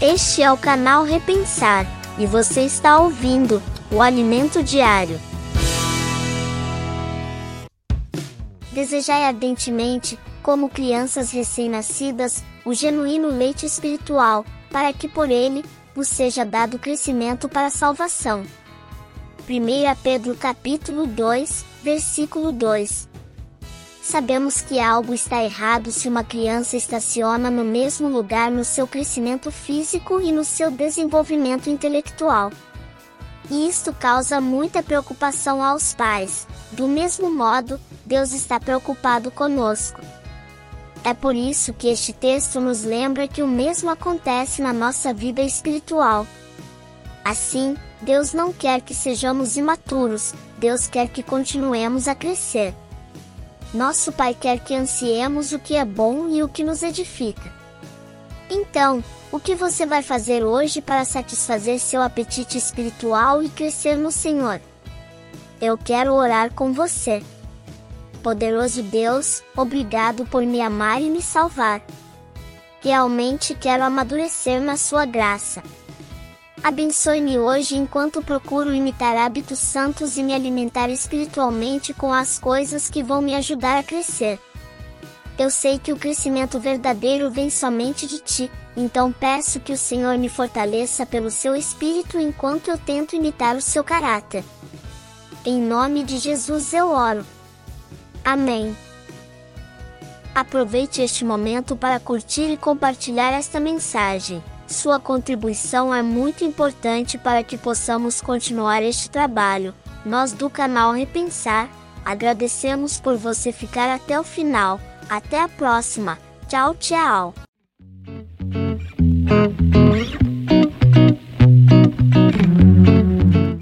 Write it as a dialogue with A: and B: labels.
A: Este é o canal Repensar e você está ouvindo o Alimento Diário. Desejai ardentemente, como crianças recém-nascidas, o genuíno leite espiritual, para que por ele vos seja dado crescimento para a salvação. 1 Pedro capítulo 2, versículo 2 Sabemos que algo está errado se uma criança estaciona no mesmo lugar no seu crescimento físico e no seu desenvolvimento intelectual. E isto causa muita preocupação aos pais. Do mesmo modo, Deus está preocupado conosco. É por isso que este texto nos lembra que o mesmo acontece na nossa vida espiritual. Assim, Deus não quer que sejamos imaturos, Deus quer que continuemos a crescer. Nosso Pai quer que ansiemos o que é bom e o que nos edifica. Então, o que você vai fazer hoje para satisfazer seu apetite espiritual e crescer no Senhor? Eu quero orar com você. Poderoso Deus, obrigado por me amar e me salvar. Realmente quero amadurecer na Sua graça. Abençoe-me hoje enquanto procuro imitar hábitos santos e me alimentar espiritualmente com as coisas que vão me ajudar a crescer. Eu sei que o crescimento verdadeiro vem somente de ti, então peço que o Senhor me fortaleça pelo seu espírito enquanto eu tento imitar o seu caráter. Em nome de Jesus eu oro. Amém. Aproveite este momento para curtir e compartilhar esta mensagem. Sua contribuição é muito importante para que possamos continuar este trabalho. Nós do canal Repensar agradecemos por você ficar até o final. Até a próxima. Tchau, tchau.